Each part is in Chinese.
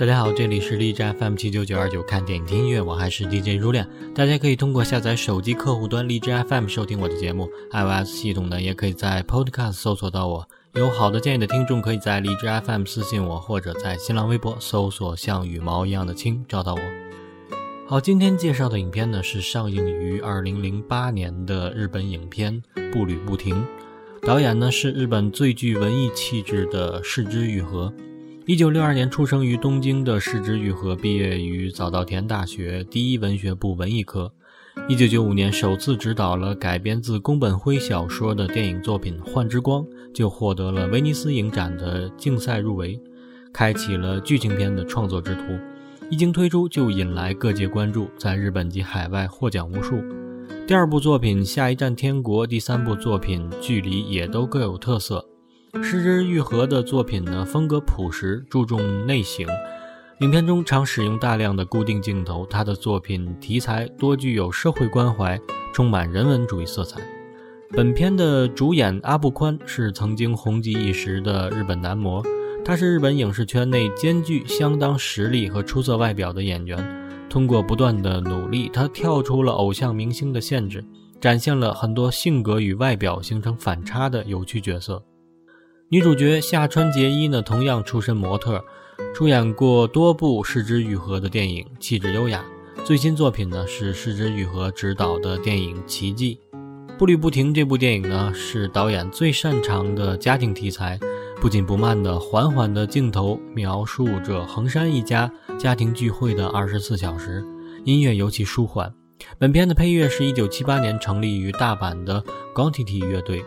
大家好，这里是荔枝 FM 七九九二九，看电影听音乐，我还是 DJ 如恋。大家可以通过下载手机客户端荔枝 FM 收听我的节目，iOS 系统呢也可以在 Podcast 搜索到我。有好的建议的听众，可以在荔枝 FM 私信我，或者在新浪微博搜索“像羽毛一样的青”找到我。好，今天介绍的影片呢是上映于二零零八年的日本影片《步履不停》，导演呢是日本最具文艺气质的市之愈合。一九六二年出生于东京的市之愈和，毕业于早稻田大学第一文学部文艺科。一九九五年首次执导了改编自宫本辉小说的电影作品《幻之光》，就获得了威尼斯影展的竞赛入围，开启了剧情片的创作之途。一经推出就引来各界关注，在日本及海外获奖无数。第二部作品《下一站天国》，第三部作品《距离》也都各有特色。失之愈合的作品呢，风格朴实，注重内省。影片中常使用大量的固定镜头，他的作品题材多具有社会关怀，充满人文主义色彩。本片的主演阿部宽是曾经红极一时的日本男模，他是日本影视圈内兼具相当实力和出色外表的演员。通过不断的努力，他跳出了偶像明星的限制，展现了很多性格与外表形成反差的有趣角色。女主角夏川结衣呢，同样出身模特，出演过多部失之愈合的电影，气质优雅。最新作品呢是失之愈合执导的电影《奇迹》。步履不停这部电影呢是导演最擅长的家庭题材，不紧不慢的缓缓的镜头描述着横山一家家庭聚会的二十四小时，音乐尤其舒缓。本片的配乐是一九七八年成立于大阪的 g o n t i t y 乐队，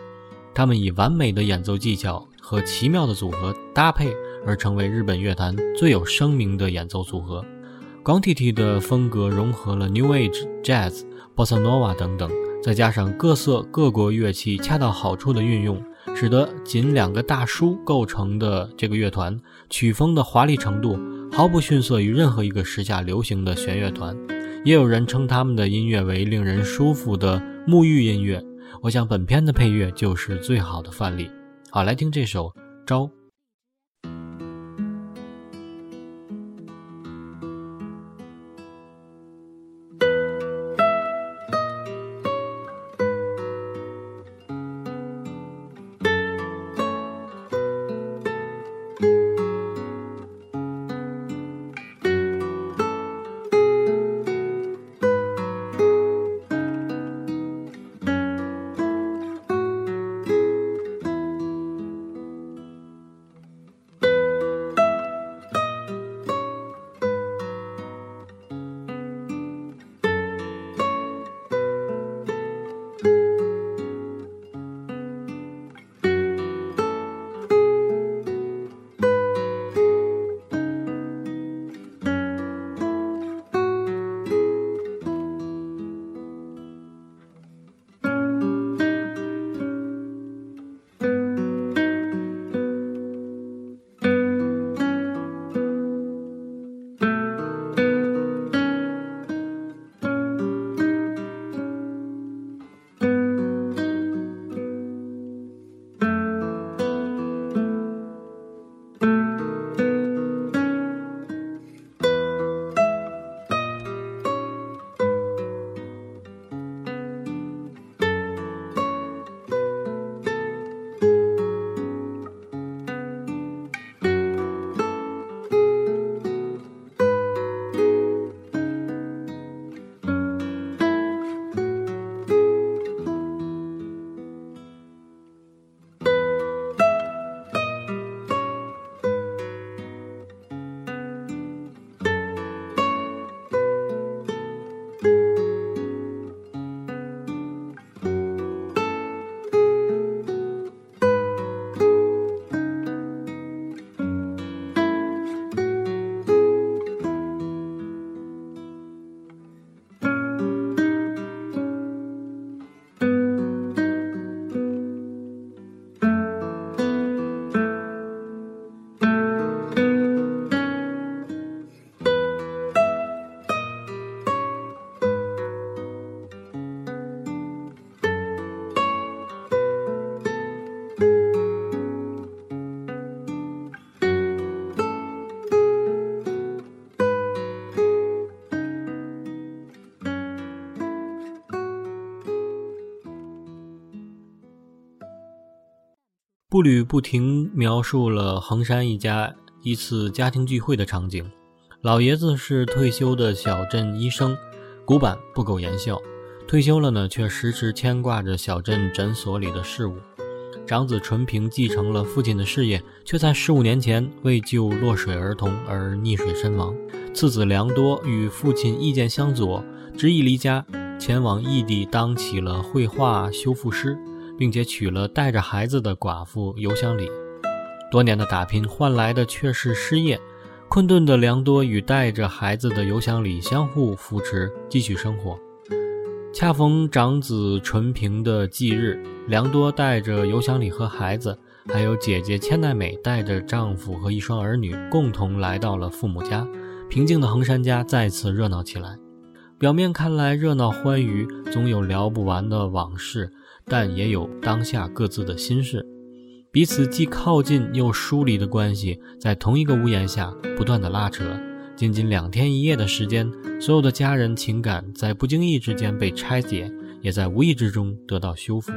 他们以完美的演奏技巧。和奇妙的组合搭配而成为日本乐坛最有声名的演奏组合。Quantity 的风格融合了 New Age、Jazz、Bossa Nova 等等，再加上各色各国乐器恰到好处的运用，使得仅两个大叔构成的这个乐团曲风的华丽程度毫不逊色于任何一个时下流行的弦乐团。也有人称他们的音乐为令人舒服的沐浴音乐。我想本片的配乐就是最好的范例。好，来听这首《朝》。步履不停描述了横山一家一次家庭聚会的场景。老爷子是退休的小镇医生，古板不苟言笑。退休了呢，却时时牵挂着小镇诊所里的事务。长子纯平继承了父亲的事业，却在十五年前为救落水儿童而溺水身亡。次子良多与父亲意见相左，执意离家前往异地当起了绘画修复师，并且娶了带着孩子的寡妇尤香里。多年的打拼换来的却是失业。困顿的良多与带着孩子的尤香里相互扶持，继续生活。恰逢长子纯平的忌日，良多带着尤香里和孩子，还有姐姐千奈美带着丈夫和一双儿女，共同来到了父母家。平静的横山家再次热闹起来。表面看来热闹欢愉，总有聊不完的往事，但也有当下各自的心事。彼此既靠近又疏离的关系，在同一个屋檐下不断的拉扯。仅仅两天一夜的时间，所有的家人情感在不经意之间被拆解，也在无意之中得到修复。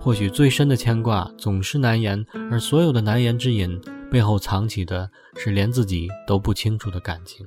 或许最深的牵挂总是难言，而所有的难言之隐背后藏起的是连自己都不清楚的感情。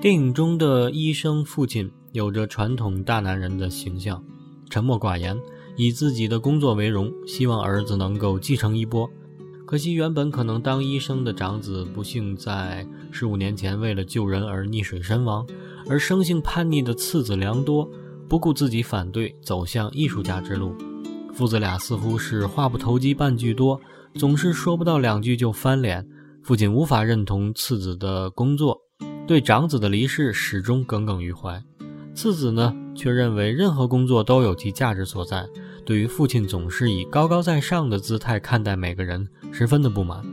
电影中的医生父亲有着传统大男人的形象，沉默寡言，以自己的工作为荣，希望儿子能够继承衣钵。可惜，原本可能当医生的长子，不幸在十五年前为了救人而溺水身亡；而生性叛逆的次子良多，不顾自己反对，走向艺术家之路。父子俩似乎是话不投机半句多，总是说不到两句就翻脸。父亲无法认同次子的工作。对长子的离世始终耿耿于怀，次子呢却认为任何工作都有其价值所在。对于父亲总是以高高在上的姿态看待每个人，十分的不满。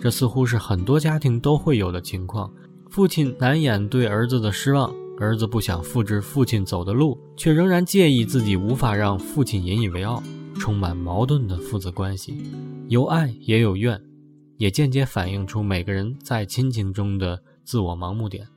这似乎是很多家庭都会有的情况。父亲难掩对儿子的失望，儿子不想复制父亲走的路，却仍然介意自己无法让父亲引以为傲。充满矛盾的父子关系，有爱也有怨，也间接反映出每个人在亲情中的。自我盲目点。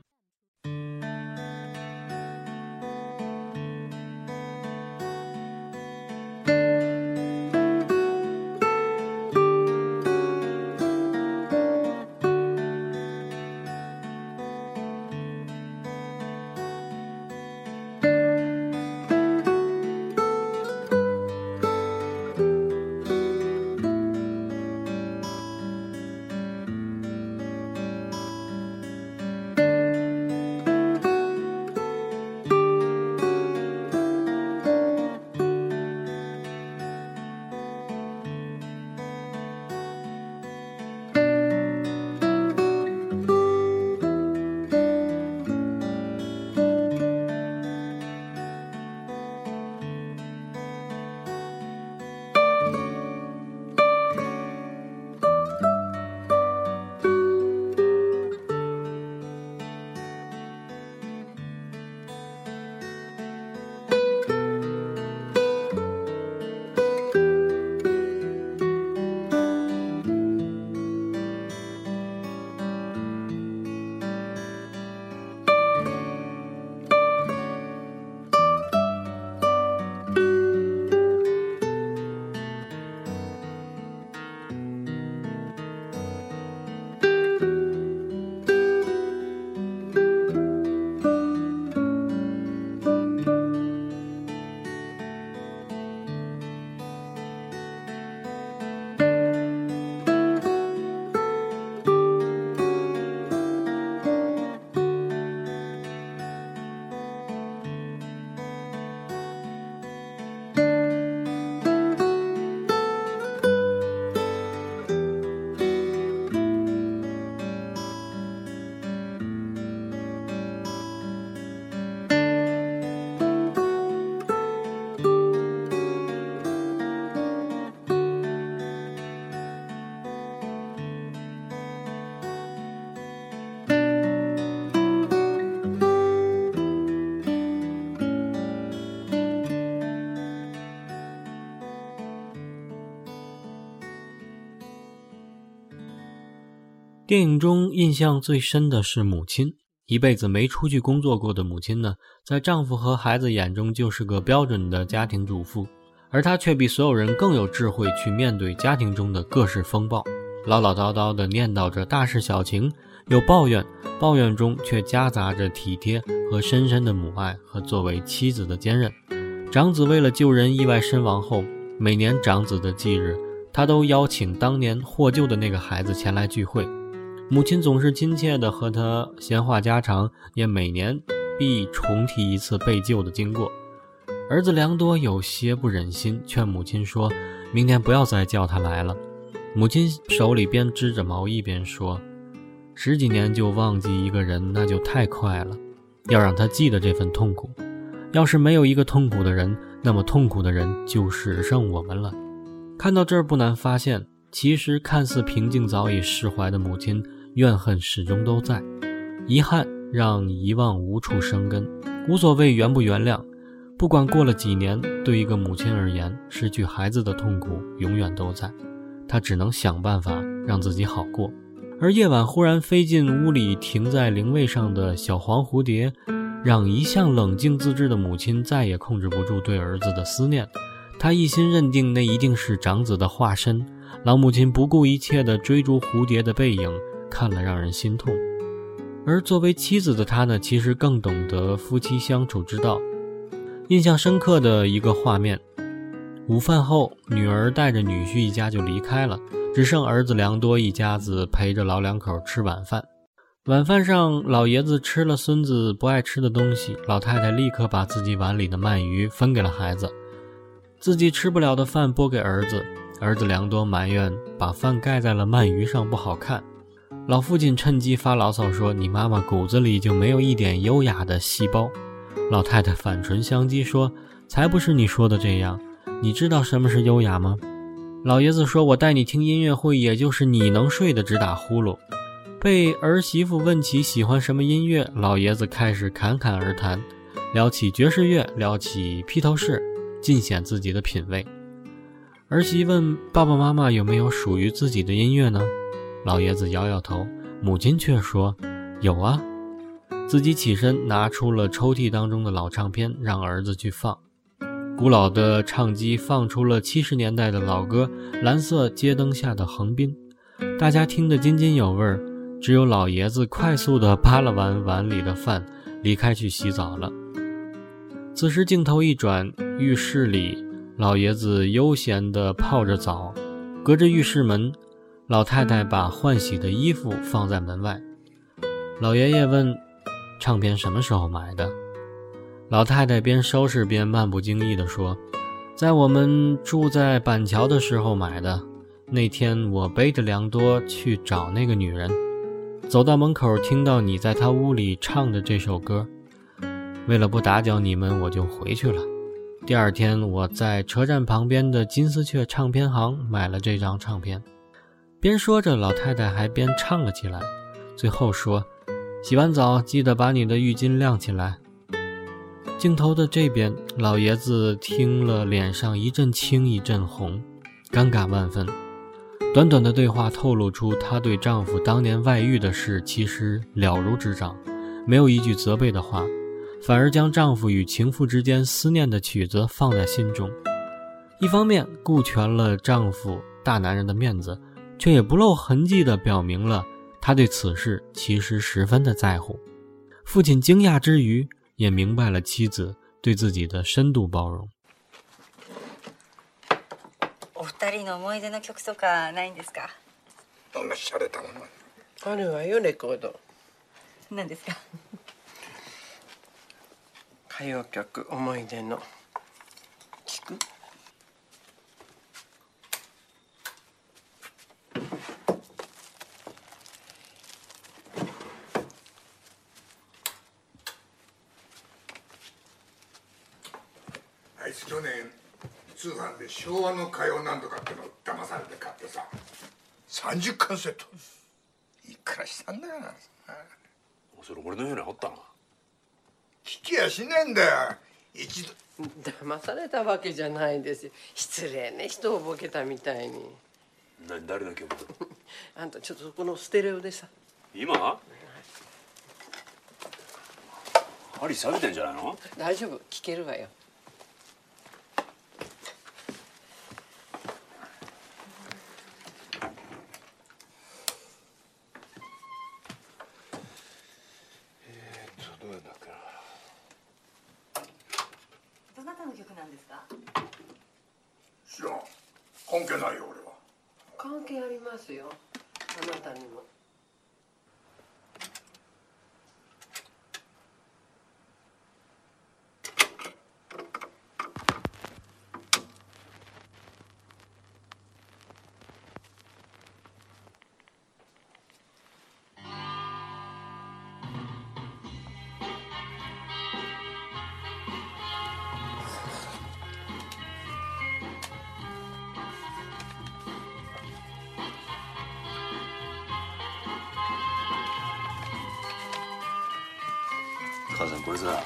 电影中印象最深的是母亲，一辈子没出去工作过的母亲呢，在丈夫和孩子眼中就是个标准的家庭主妇，而她却比所有人更有智慧去面对家庭中的各式风暴，唠唠叨叨地念叨着大事小情，有抱怨，抱怨中却夹杂着体贴和深深的母爱和作为妻子的坚韧。长子为了救人意外身亡后，每年长子的忌日，他都邀请当年获救的那个孩子前来聚会。母亲总是亲切地和他闲话家常，也每年必重提一次被救的经过。儿子良多有些不忍心，劝母亲说：“明年不要再叫他来了。”母亲手里边织着毛衣边说：“十几年就忘记一个人，那就太快了。要让他记得这份痛苦。要是没有一个痛苦的人，那么痛苦的人就只剩我们了。”看到这儿，不难发现，其实看似平静、早已释怀的母亲。怨恨始终都在，遗憾让遗忘无处生根。无所谓原不原谅，不管过了几年，对一个母亲而言，失去孩子的痛苦永远都在。她只能想办法让自己好过。而夜晚忽然飞进屋里，停在灵位上的小黄蝴蝶，让一向冷静自制的母亲再也控制不住对儿子的思念。她一心认定那一定是长子的化身。老母亲不顾一切地追逐蝴蝶的背影。看了让人心痛，而作为妻子的她呢，其实更懂得夫妻相处之道。印象深刻的一个画面：午饭后，女儿带着女婿一家就离开了，只剩儿子良多一家子陪着老两口吃晚饭。晚饭上，老爷子吃了孙子不爱吃的东西，老太太立刻把自己碗里的鳗鱼分给了孩子，自己吃不了的饭拨给儿子。儿子良多埋怨把饭盖在了鳗鱼上不好看。老父亲趁机发牢骚说：“你妈妈骨子里就没有一点优雅的细胞。”老太太反唇相讥说：“才不是你说的这样，你知道什么是优雅吗？”老爷子说：“我带你听音乐会，也就是你能睡得直打呼噜。”被儿媳妇问起喜欢什么音乐，老爷子开始侃侃而谈，聊起爵士乐，聊起披头士，尽显自己的品味。儿媳问爸爸妈妈有没有属于自己的音乐呢？老爷子摇摇头，母亲却说：“有啊。”自己起身拿出了抽屉当中的老唱片，让儿子去放。古老的唱机放出了七十年代的老歌《蓝色街灯下的横滨》，大家听得津津有味儿。只有老爷子快速地扒拉完碗里的饭，离开去洗澡了。此时镜头一转，浴室里老爷子悠闲地泡着澡，隔着浴室门。老太太把换洗的衣服放在门外，老爷爷问：“唱片什么时候买的？”老太太边收拾边漫不经意地说：“在我们住在板桥的时候买的。那天我背着良多去找那个女人，走到门口听到你在她屋里唱着这首歌，为了不打搅你们，我就回去了。第二天我在车站旁边的金丝雀唱片行买了这张唱片。”边说着，老太太还边唱了起来，最后说：“洗完澡记得把你的浴巾晾起来。”镜头的这边，老爷子听了，脸上一阵青一阵红，尴尬万分。短短的对话透露出她对丈夫当年外遇的事其实了如指掌，没有一句责备的话，反而将丈夫与情妇之间思念的曲子放在心中。一方面顾全了丈夫大男人的面子。却也不露痕迹地表明了他对此事其实十分的在乎。父亲惊讶之余，也明白了妻子对自己的深度包容。お二人の思い出の曲とかないんですか？どんな洒落たもの？あるわよレコード。何ですか？歌謡曲思い出の 昭和の歌謡なんとかっての騙されて買ってさ30巻セット。いくらしたんだよ。それ俺の部屋にあったな聞きやしねえんだよ。一度。騙されたわけじゃないですよ。失礼ね人をボケたみたいに。何誰の曲？あんたちょっとそこのステレオでさ。今？針錆びてんじゃないの？大丈夫聞けるわよ母さんこれさ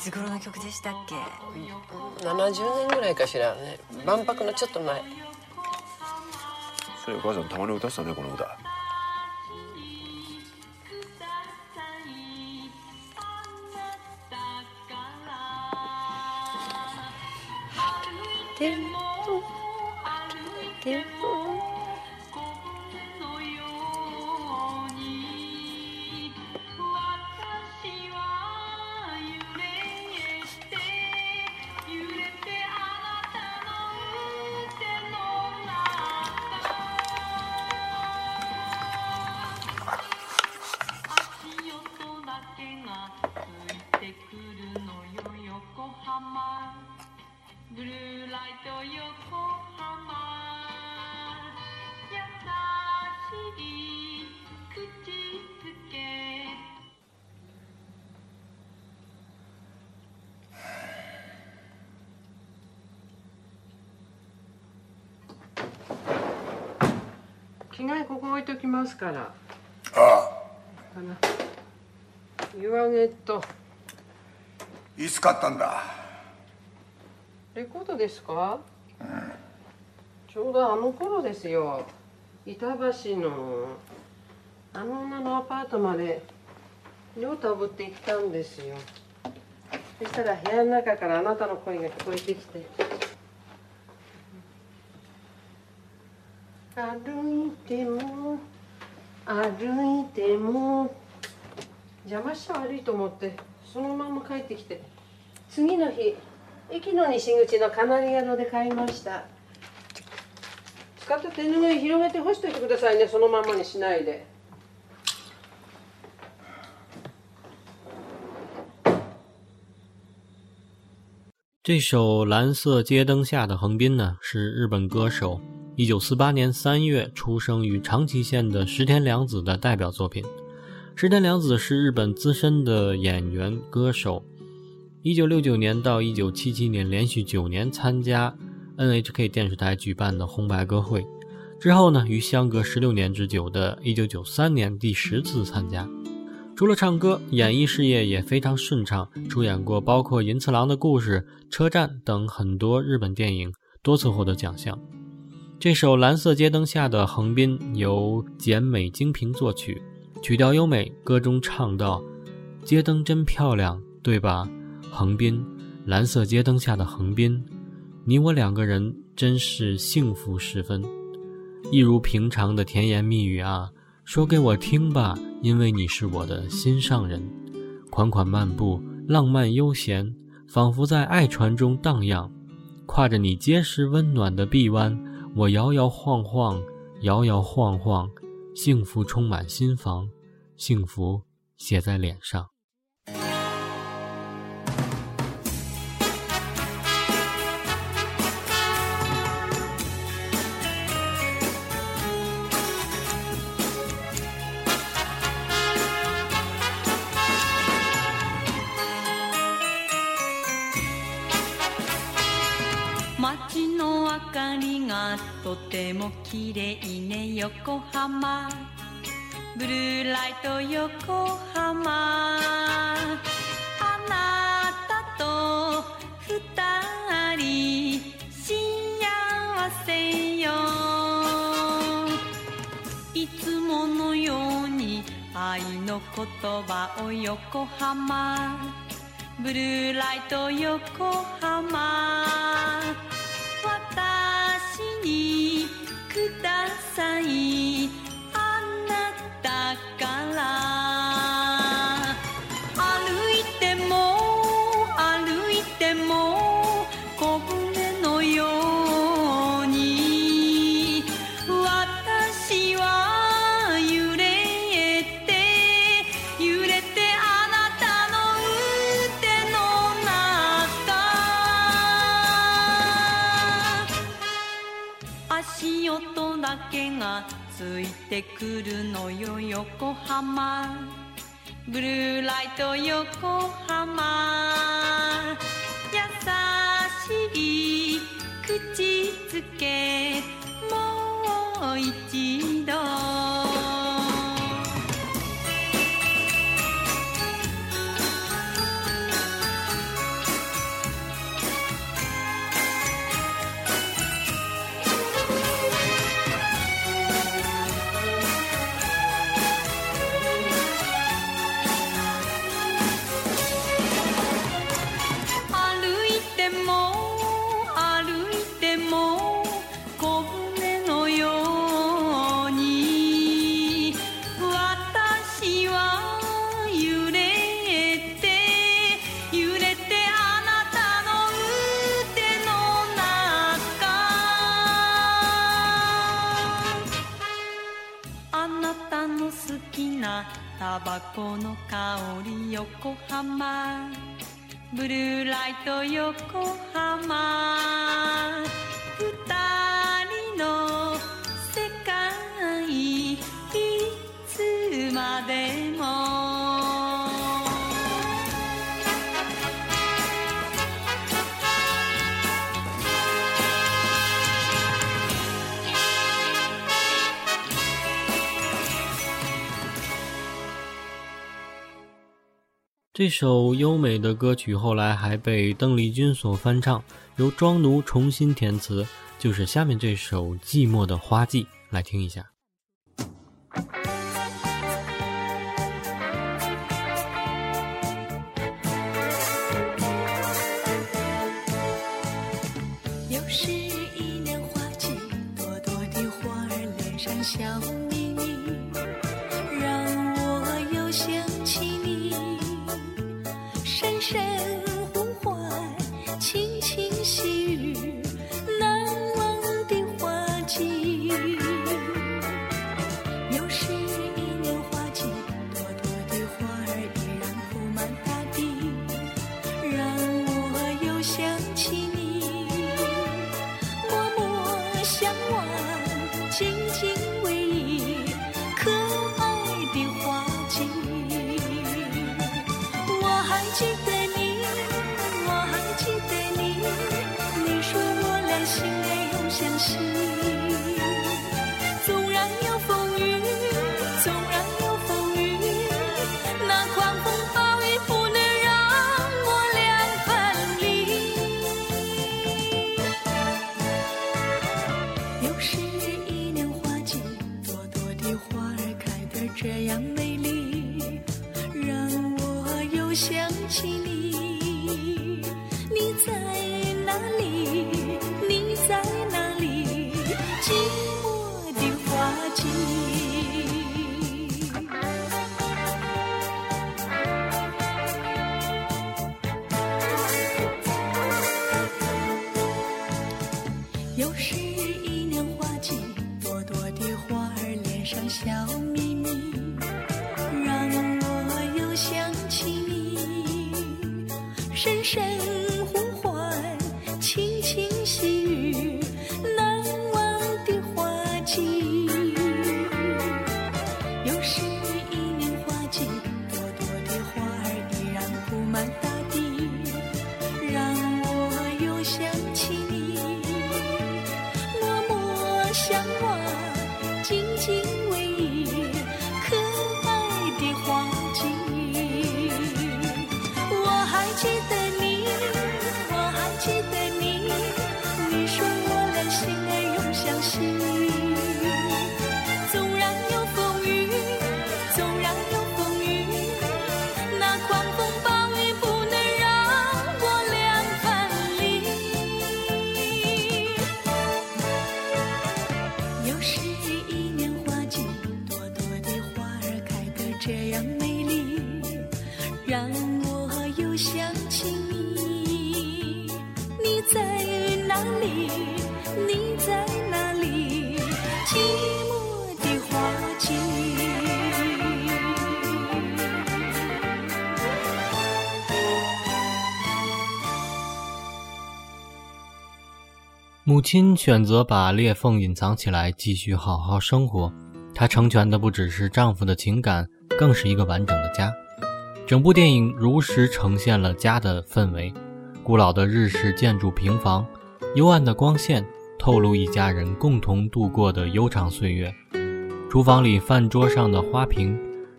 つ頃の曲でしたっけ？70年ぐらいかしらね。万博のちょっと前。そういや母さんたまに歌ってたねこの歌着替えここ置いときますから。ああ。かな湯揚げと。いつ買ったんだ？レコードですか、ちょうどあの頃ですよ。板橋のあの女のアパートまで両手をぶって行ったんですよ。そしたら部屋の中からあなたの声が聞こえてきて歩いても歩いても邪魔しちゃ悪いと思ってそのまま帰ってきて次の日駅の西口のカナリアロで買いました。使った手ぬぐい広げて干しておいてくださいねそのままにしないで。这首《蓝色街灯下的横滨》呢，是日本歌手一九四八年三月出生于长崎县的石田良子的代表作品。石田良子是日本资深的演员歌手，一九六九年到一九七七年连续九年参加 NHK 电视台举办的红白歌会，之后呢，于相隔十六年之久的一九九三年第十次参加。除了唱歌，演艺事业也非常顺畅，出演过包括《银次郎的故事》《车站》等很多日本电影，多次获得奖项。这首《蓝色街灯下的横滨》由简美精平作曲，曲调优美，歌中唱道：“街灯真漂亮，对吧？横滨，蓝色街灯下的横滨，你我两个人真是幸福十分，一如平常的甜言蜜语啊。”说给我听吧，因为你是我的心上人。款款漫步，浪漫悠闲，仿佛在爱船中荡漾。跨着你结实温暖的臂弯，我摇摇晃晃，摇摇晃晃，幸福充满心房，幸福写在脸上。とてもきれいね横浜。ブルーライト横浜。あなたと二人幸せよ。いつものように愛の言葉を横浜。ブルーライト横浜。さい。くるのよ横浜。ブルーライト横浜。優しい口づけ。浜。ブルーライト横浜。这首优美的歌曲后来还被邓丽君所翻唱由庄奴重新填词就是下面这首寂寞的花季来听一下。记得身母亲选择把裂缝隐藏起来，继续好好生活。她成全的不只是丈夫的情感，更是一个完整的家。整部电影如实呈现了家的氛围：古老的日式建筑平房，幽暗的光线透露一家人共同度过的悠长岁月。厨房里饭桌上的花瓶，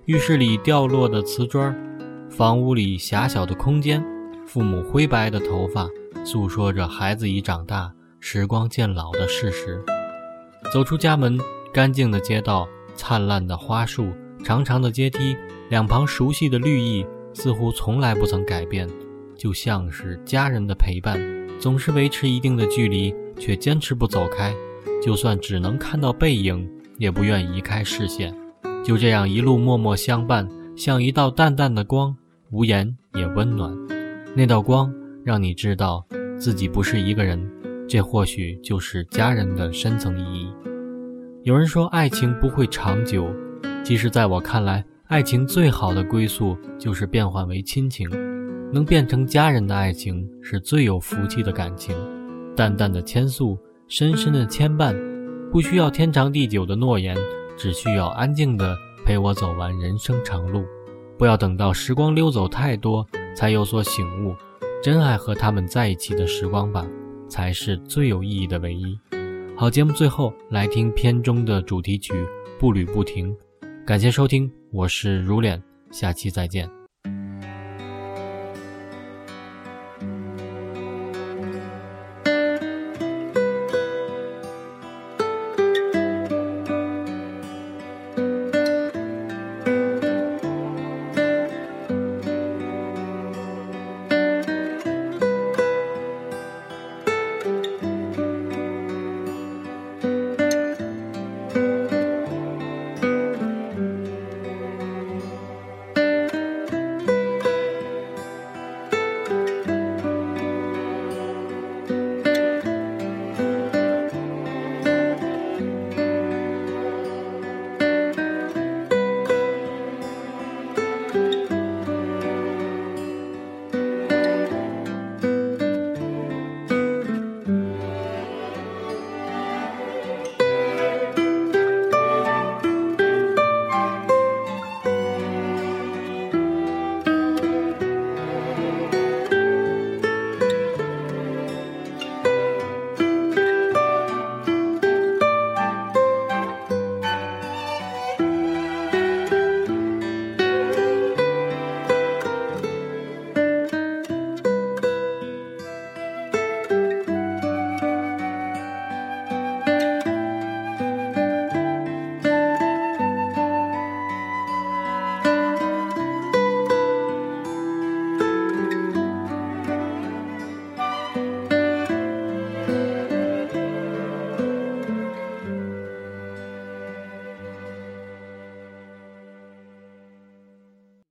浴室里掉落的瓷砖，房屋里狭小的空间，父母灰白的头发，诉说着孩子已长大。时光渐老的事实。走出家门，干净的街道，灿烂的花树，长长的阶梯，两旁熟悉的绿意，似乎从来不曾改变，就像是家人的陪伴，总是维持一定的距离，却坚持不走开。就算只能看到背影，也不愿移开视线。就这样一路默默相伴，像一道淡淡的光，无言也温暖。那道光让你知道自己不是一个人。这或许就是家人的深层意义。有人说爱情不会长久，其实在我看来，爱情最好的归宿就是变换为亲情。能变成家人的爱情是最有福气的感情。淡淡的牵诉，深深的牵绊，不需要天长地久的诺言，只需要安静的陪我走完人生长路。不要等到时光溜走太多，才有所醒悟，珍爱和他们在一起的时光吧。才是最有意义的唯一。好，节目最后来听片中的主题曲《步履不停》。感谢收听，我是如脸，下期再见。